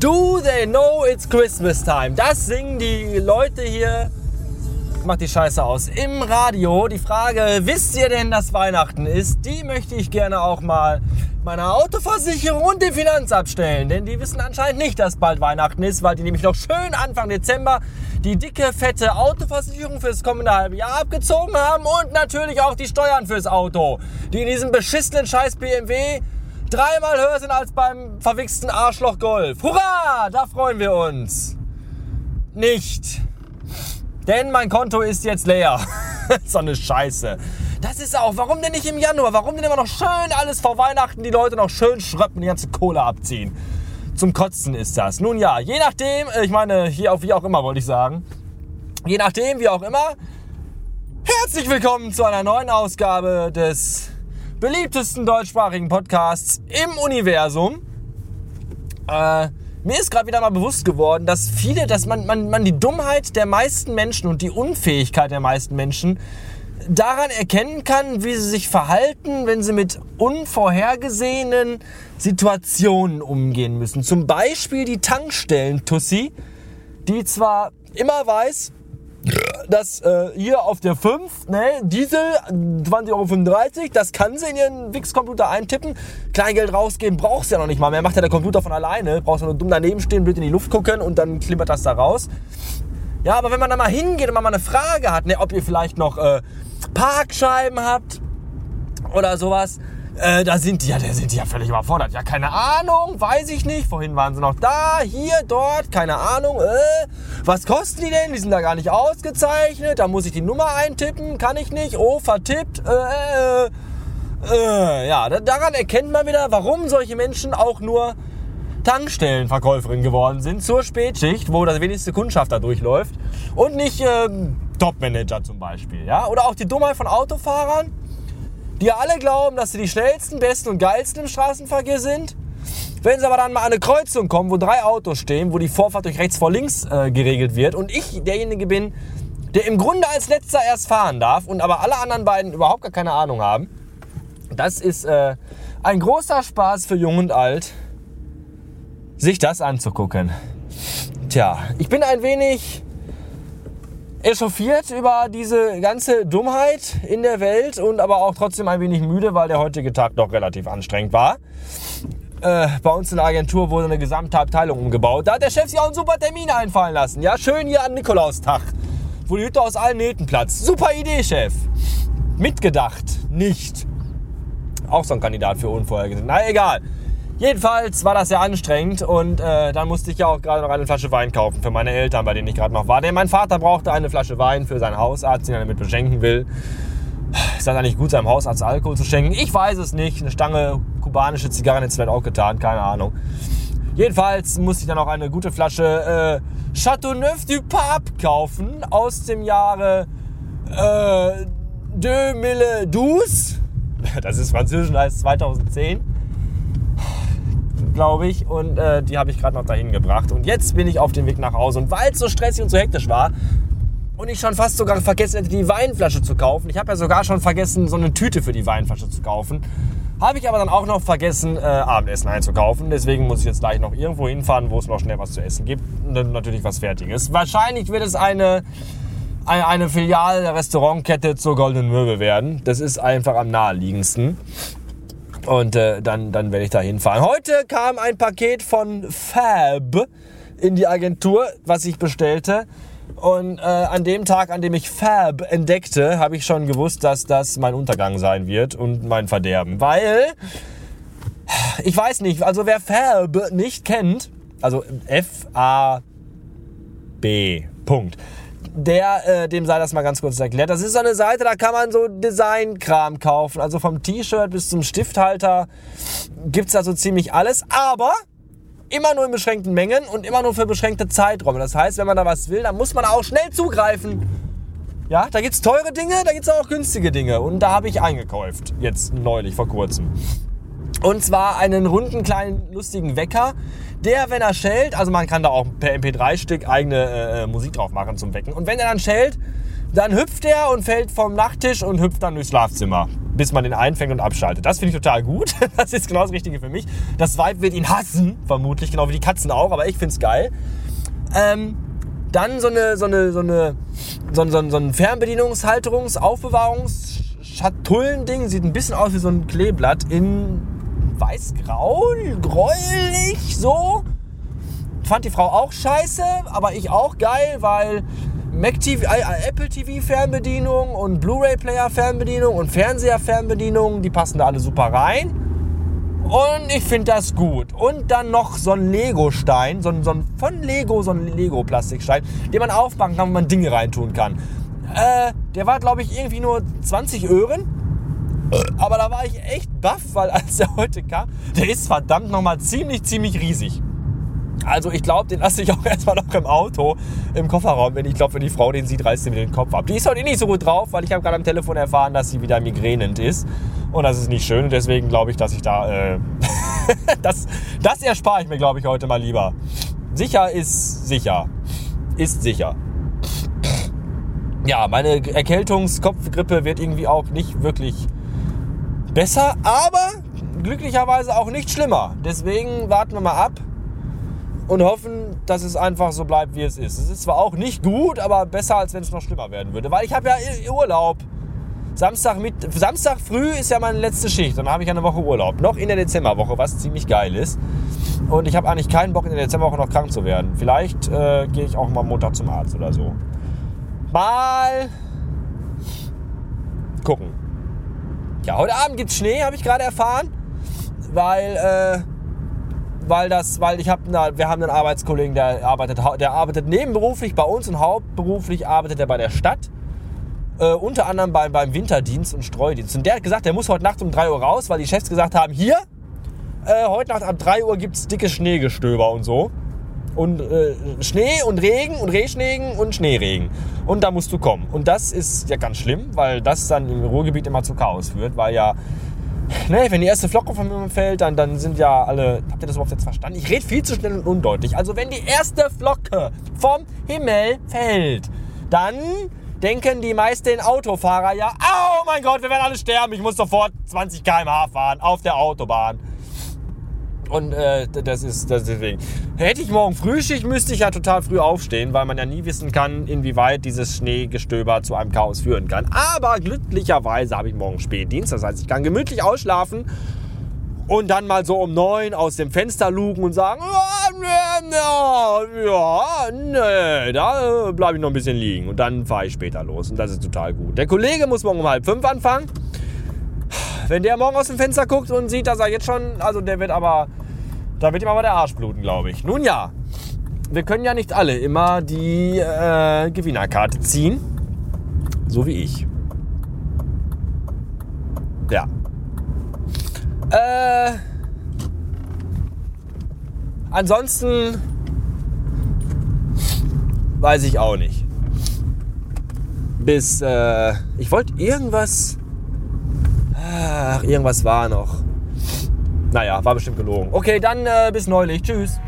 Do they know it's Christmas time? Das singen die Leute hier. Macht die Scheiße aus. Im Radio. Die Frage, wisst ihr denn, dass Weihnachten ist? Die möchte ich gerne auch mal meiner Autoversicherung und dem Finanzamt stellen. Denn die wissen anscheinend nicht, dass bald Weihnachten ist, weil die nämlich noch schön Anfang Dezember die dicke, fette Autoversicherung fürs kommende halbe Jahr abgezogen haben und natürlich auch die Steuern fürs Auto, die in diesem beschissenen scheiß BMW dreimal höher sind als beim verwichsten Arschloch Golf. Hurra! Da freuen wir uns. Nicht. Denn mein Konto ist jetzt leer. so eine Scheiße. Das ist auch, warum denn nicht im Januar? Warum denn immer noch schön alles vor Weihnachten die Leute noch schön schröppen, die ganze Kohle abziehen? Zum Kotzen ist das. Nun ja, je nachdem, äh, ich meine, hier auf wie auch immer wollte ich sagen. Je nachdem, wie auch immer. Herzlich willkommen zu einer neuen Ausgabe des beliebtesten deutschsprachigen Podcasts im Universum. Äh, mir ist gerade wieder mal bewusst geworden, dass viele, dass man, man, man die Dummheit der meisten Menschen und die Unfähigkeit der meisten Menschen daran erkennen kann, wie sie sich verhalten, wenn sie mit unvorhergesehenen Situationen umgehen müssen. Zum Beispiel die Tankstellen-Tussi, die zwar immer weiß, dass äh, hier auf der 5, ne, Diesel 20,35 Euro, das kann sie in ihren Wix-Computer eintippen. Kleingeld rausgeben brauchst du ja noch nicht mal mehr. Macht ja der Computer von alleine. Brauchst du nur dumm daneben stehen, blöd in die Luft gucken und dann klimpert das da raus. Ja, aber wenn man da mal hingeht und man mal eine Frage hat, ne, ob ihr vielleicht noch äh, Parkscheiben habt oder sowas, äh, da sind die ja, da sind die ja völlig überfordert. Ja, keine Ahnung, weiß ich nicht. Vorhin waren sie noch da, hier, dort, keine Ahnung. Äh, was kosten die denn? Die sind da gar nicht ausgezeichnet. Da muss ich die Nummer eintippen, kann ich nicht. Oh, vertippt. Äh, äh, äh, ja, daran erkennt man wieder, warum solche Menschen auch nur Tankstellenverkäuferin geworden sind zur Spätschicht, wo das wenigste Kundschaft da durchläuft und nicht äh, Topmanager zum Beispiel. Ja? Oder auch die Dummheit von Autofahrern, die alle glauben, dass sie die schnellsten, besten und geilsten im Straßenverkehr sind. Wenn sie aber dann mal an eine Kreuzung kommen, wo drei Autos stehen, wo die Vorfahrt durch rechts vor links äh, geregelt wird und ich derjenige bin, der im Grunde als letzter erst fahren darf und aber alle anderen beiden überhaupt gar keine Ahnung haben, das ist äh, ein großer Spaß für Jung und Alt, sich das anzugucken. Tja, ich bin ein wenig echauffiert über diese ganze Dummheit in der Welt und aber auch trotzdem ein wenig müde, weil der heutige Tag doch relativ anstrengend war. Äh, bei uns in der Agentur wurde eine gesamte Abteilung umgebaut. Da hat der Chef sich auch einen super Termin einfallen lassen. Ja, schön hier an Nikolaustag, wo die Hütte aus allen Nähten platzt. Super Idee, Chef. Mitgedacht, nicht. Auch so ein Kandidat für unvorhergesehen. Na egal. Jedenfalls war das sehr anstrengend und äh, dann musste ich ja auch gerade noch eine Flasche Wein kaufen für meine Eltern, bei denen ich gerade noch war. Denn mein Vater brauchte eine Flasche Wein für seinen Hausarzt, den er damit beschenken will. Ist das eigentlich gut, seinem Hausarzt Alkohol zu schenken? Ich weiß es nicht. Eine Stange kubanische Zigarren hätte es vielleicht auch getan, keine Ahnung. Jedenfalls musste ich dann auch eine gute Flasche äh, Chateauneuf du Pape kaufen aus dem Jahre äh, 2012. Das ist französisch und heißt 2010 glaube ich. Und äh, die habe ich gerade noch dahin gebracht. Und jetzt bin ich auf dem Weg nach Hause. Und weil es so stressig und so hektisch war und ich schon fast sogar vergessen hätte, die Weinflasche zu kaufen, ich habe ja sogar schon vergessen, so eine Tüte für die Weinflasche zu kaufen, habe ich aber dann auch noch vergessen, äh, Abendessen einzukaufen. Deswegen muss ich jetzt gleich noch irgendwo hinfahren, wo es noch schnell was zu essen gibt. Und dann natürlich was Fertiges. Wahrscheinlich wird es eine eine Filiale der Restaurantkette zur Goldenen Möwe werden. Das ist einfach am naheliegendsten. Und äh, dann, dann werde ich da hinfahren. Heute kam ein Paket von Fab in die Agentur, was ich bestellte. Und äh, an dem Tag, an dem ich Fab entdeckte, habe ich schon gewusst, dass das mein Untergang sein wird und mein Verderben. Weil, ich weiß nicht, also wer Fab nicht kennt, also F-A-B, Punkt der, äh, dem sei das mal ganz kurz erklärt. Das ist so eine Seite, da kann man so Designkram kaufen. Also vom T-Shirt bis zum Stifthalter gibt's da so ziemlich alles. Aber immer nur in beschränkten Mengen und immer nur für beschränkte Zeiträume. Das heißt, wenn man da was will, dann muss man auch schnell zugreifen. Ja, da gibt's teure Dinge, da gibt's auch günstige Dinge. Und da habe ich eingekauft. Jetzt neulich, vor kurzem. Und zwar einen runden kleinen lustigen Wecker, der, wenn er schellt, also man kann da auch per MP3-Stick eigene äh, Musik drauf machen zum Wecken. Und wenn er dann schellt, dann hüpft er und fällt vom Nachttisch und hüpft dann durchs Schlafzimmer, bis man den einfängt und abschaltet. Das finde ich total gut. Das ist genau das Richtige für mich. Das Weib wird ihn hassen, vermutlich, genau wie die Katzen auch, aber ich finde es geil. Ähm, dann so eine, so eine, so eine, so ein, so so ein Fernbedienungshalterungs-, Aufbewahrungs-, Schatullen-Ding. Sieht ein bisschen aus wie so ein Kleeblatt in weiß-grau, gräulich, so. Fand die Frau auch scheiße, aber ich auch geil, weil Mac TV, äh, Apple TV Fernbedienung und Blu-ray Player Fernbedienung und Fernseher Fernbedienung, die passen da alle super rein. Und ich finde das gut. Und dann noch so ein Lego-Stein, so ein, so ein, von Lego, so ein Lego-Plastikstein, den man aufmachen kann, wo man Dinge reintun kann. Äh, der war, glaube ich, irgendwie nur 20 Öhren. Aber da war ich echt baff, weil als der heute kam, der ist verdammt nochmal ziemlich, ziemlich riesig. Also ich glaube, den lasse ich auch erstmal noch im Auto, im Kofferraum. Wenn ich glaube, wenn die Frau den sieht, reißt sie mir den Kopf ab. Die ist heute nicht so gut drauf, weil ich habe gerade am Telefon erfahren, dass sie wieder migränend ist. Und das ist nicht schön. Und deswegen glaube ich, dass ich da... Äh, das, das erspare ich mir, glaube ich, heute mal lieber. Sicher ist sicher. Ist sicher. Ja, meine Erkältungskopfgrippe wird irgendwie auch nicht wirklich besser, aber glücklicherweise auch nicht schlimmer. Deswegen warten wir mal ab und hoffen, dass es einfach so bleibt, wie es ist. Es ist zwar auch nicht gut, aber besser, als wenn es noch schlimmer werden würde. Weil ich habe ja Urlaub. Samstag, mit, Samstag früh ist ja meine letzte Schicht. Dann habe ich eine Woche Urlaub. Noch in der Dezemberwoche, was ziemlich geil ist. Und ich habe eigentlich keinen Bock, in der Dezemberwoche noch krank zu werden. Vielleicht äh, gehe ich auch mal Montag zum Arzt oder so. Mal gucken. Ja, heute Abend gibt es Schnee, habe ich gerade erfahren. Weil äh, weil das, weil ich habe, wir haben einen Arbeitskollegen, der arbeitet, der arbeitet nebenberuflich bei uns und hauptberuflich arbeitet er bei der Stadt. Äh, unter anderem beim, beim Winterdienst und Streudienst. Und der hat gesagt, der muss heute Nacht um 3 Uhr raus, weil die Chefs gesagt haben, hier, äh, heute Nacht ab 3 Uhr gibt es dickes Schneegestöber und so. Und äh, Schnee und Regen und Rehschnegen und Schneeregen. Und da musst du kommen. Und das ist ja ganz schlimm, weil das dann im Ruhrgebiet immer zu Chaos führt, weil ja ne, wenn die erste Flocke von mir fällt, dann, dann sind ja alle. Habt ihr das überhaupt jetzt verstanden? Ich rede viel zu schnell und undeutlich. Also, wenn die erste Flocke vom Himmel fällt, dann denken die meisten Autofahrer ja: Oh mein Gott, wir werden alle sterben. Ich muss sofort 20 km/h fahren auf der Autobahn. Und äh, das ist das deswegen. Hätte ich morgen Frühschicht, müsste ich ja total früh aufstehen, weil man ja nie wissen kann, inwieweit dieses Schneegestöber zu einem Chaos führen kann. Aber glücklicherweise habe ich morgen Spätdienst, das heißt, ich kann gemütlich ausschlafen und dann mal so um neun aus dem Fenster lugen und sagen, ja, ja, nee, da bleibe ich noch ein bisschen liegen und dann fahre ich später los und das ist total gut. Der Kollege muss morgen um halb fünf anfangen. Wenn der morgen aus dem Fenster guckt und sieht, dass er jetzt schon, also der wird aber, da wird ihm aber der Arsch bluten, glaube ich. Nun ja, wir können ja nicht alle immer die äh, Gewinnerkarte ziehen, so wie ich. Ja. Äh, ansonsten weiß ich auch nicht. Bis, äh, ich wollte irgendwas Ach, irgendwas war noch. Naja, war bestimmt gelogen. Okay, dann äh, bis neulich. Tschüss.